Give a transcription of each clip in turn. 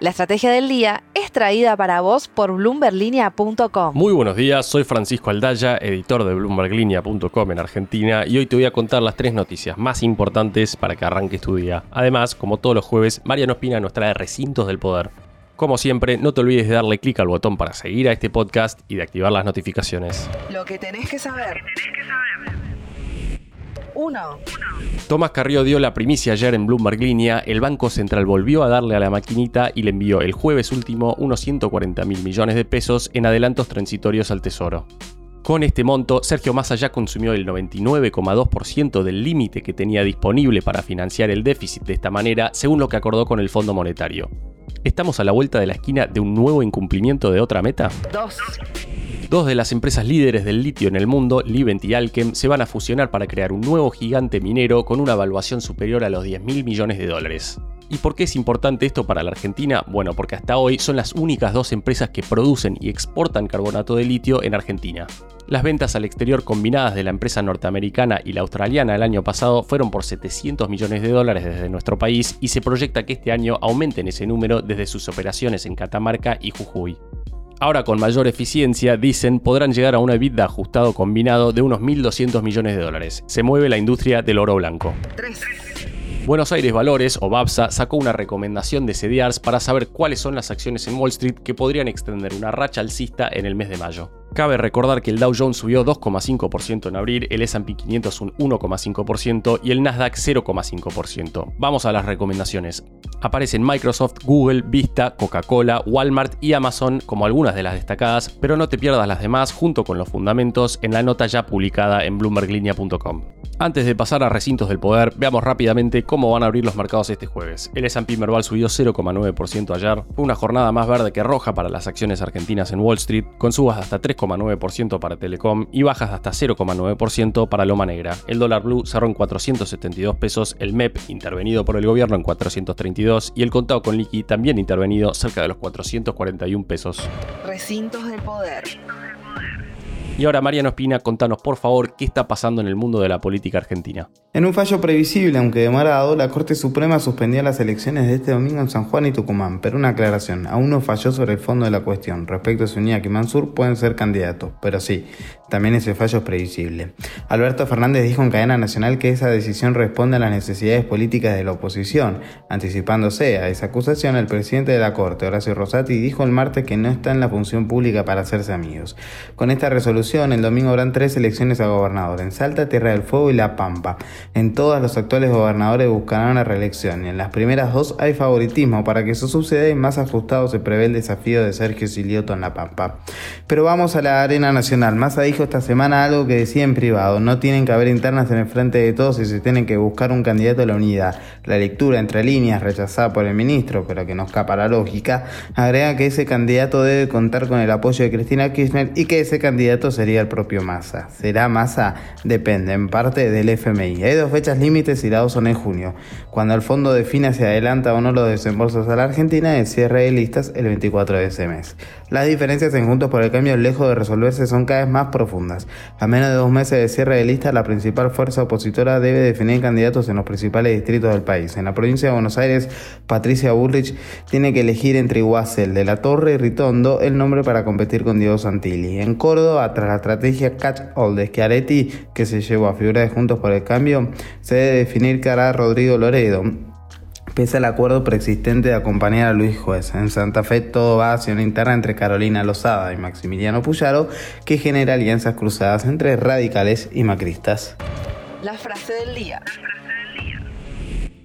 La estrategia del día es traída para vos por bloomberlinia.com. Muy buenos días, soy Francisco Aldaya, editor de bloomberlinia.com en Argentina y hoy te voy a contar las tres noticias más importantes para que arranques tu día. Además, como todos los jueves, Mariano Espina nos trae recintos del poder. Como siempre, no te olvides de darle clic al botón para seguir a este podcast y de activar las notificaciones. Lo que tenés que saber. 1. Tomás Carrió dio la primicia ayer en Bloomberg Línea, el Banco Central volvió a darle a la maquinita y le envió el jueves último unos 140 mil millones de pesos en adelantos transitorios al Tesoro. Con este monto, Sergio Massa ya consumió el 99,2% del límite que tenía disponible para financiar el déficit de esta manera, según lo que acordó con el Fondo Monetario. ¿Estamos a la vuelta de la esquina de un nuevo incumplimiento de otra meta? 2. Dos de las empresas líderes del litio en el mundo, Livent y Alkem, se van a fusionar para crear un nuevo gigante minero con una evaluación superior a los 10 mil millones de dólares. ¿Y por qué es importante esto para la Argentina? Bueno, porque hasta hoy son las únicas dos empresas que producen y exportan carbonato de litio en Argentina. Las ventas al exterior combinadas de la empresa norteamericana y la australiana el año pasado fueron por 700 millones de dólares desde nuestro país y se proyecta que este año aumenten ese número desde sus operaciones en Catamarca y Jujuy. Ahora con mayor eficiencia, dicen, podrán llegar a un EBITDA ajustado combinado de unos 1.200 millones de dólares. Se mueve la industria del oro blanco. 3. Buenos Aires Valores, o BAPSA, sacó una recomendación de CDRs para saber cuáles son las acciones en Wall Street que podrían extender una racha alcista en el mes de mayo. Cabe recordar que el Dow Jones subió 2,5% en abril, el S&P 500 un 1,5% y el Nasdaq 0,5%. Vamos a las recomendaciones. Aparecen Microsoft, Google, Vista, Coca-Cola, Walmart y Amazon como algunas de las destacadas, pero no te pierdas las demás junto con los fundamentos en la nota ya publicada en bloomberglinea.com. Antes de pasar a recintos del poder, veamos rápidamente cómo van a abrir los mercados este jueves. El S&P Merval subió 0,9% ayer, fue una jornada más verde que roja para las acciones argentinas en Wall Street, con subas de hasta 3,9% para Telecom y bajas de hasta 0,9% para Loma Negra. El dólar blue cerró en 472 pesos, el MEP intervenido por el gobierno en 432 y el contado con liqui también intervenido cerca de los 441 pesos. Recintos del poder. Y ahora, Mariano Espina, contanos por favor qué está pasando en el mundo de la política argentina. En un fallo previsible, aunque demorado, la Corte Suprema suspendió las elecciones de este domingo en San Juan y Tucumán, pero una aclaración, aún no falló sobre el fondo de la cuestión. Respecto a si Uñac y Mansur pueden ser candidatos, pero sí, también ese fallo es previsible. Alberto Fernández dijo en cadena nacional que esa decisión responde a las necesidades políticas de la oposición. Anticipándose a esa acusación, el presidente de la Corte, Horacio Rosati, dijo el martes que no está en la función pública para hacerse amigos. Con esta resolución, el domingo habrán tres elecciones a gobernador, en Salta, Tierra del Fuego y La Pampa. En todas los actuales gobernadores buscarán la reelección y en las primeras dos hay favoritismo. Para que eso suceda y más ajustado se prevé el desafío de Sergio Silioto en La Pampa. Pero vamos a la arena nacional. Massa dijo esta semana algo que decía en privado. No tienen que haber internas en el frente de todos y se tienen que buscar un candidato a la unidad. La lectura entre líneas rechazada por el ministro, pero que no escapa la lógica, agrega que ese candidato debe contar con el apoyo de Cristina Kirchner y que ese candidato sería el propio Massa. ¿Será Massa? Depende, en parte del FMI. Hay dos fechas límites y las dos son en junio. Cuando el fondo define si adelanta o no los desembolsos a la Argentina, el cierre de listas el 24 de ese mes. Las diferencias en Juntos por el Cambio, lejos de resolverse, son cada vez más profundas. A menos de dos meses de cierre de listas, la principal fuerza opositora debe definir candidatos en los principales distritos del país. En la provincia de Buenos Aires, Patricia Bullrich tiene que elegir entre Iguacel, De la Torre y Ritondo el nombre para competir con Diego Santilli. En Córdoba, tras la estrategia Catch All de Schiaretti, que se llevó a figura de Juntos por el Cambio, se debe definir que hará Rodrigo Loredo pese al acuerdo preexistente de acompañar a Luis Juez. En Santa Fe todo va hacia una interna entre Carolina Lozada y Maximiliano Puyaro que genera alianzas cruzadas entre radicales y macristas. La frase del día.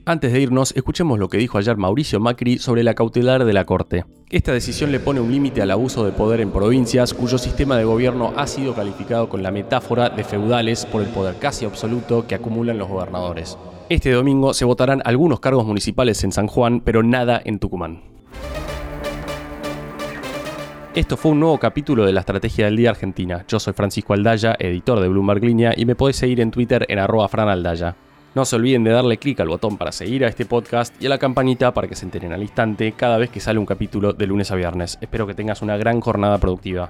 Antes de irnos, escuchemos lo que dijo ayer Mauricio Macri sobre la cautelar de la Corte. Esta decisión le pone un límite al abuso de poder en provincias cuyo sistema de gobierno ha sido calificado con la metáfora de feudales por el poder casi absoluto que acumulan los gobernadores. Este domingo se votarán algunos cargos municipales en San Juan, pero nada en Tucumán. Esto fue un nuevo capítulo de la Estrategia del Día Argentina. Yo soy Francisco Aldaya, editor de Bloomberg Línea, y me podés seguir en Twitter en arroba franaldaya. No se olviden de darle clic al botón para seguir a este podcast y a la campanita para que se enteren al instante cada vez que sale un capítulo de lunes a viernes. Espero que tengas una gran jornada productiva.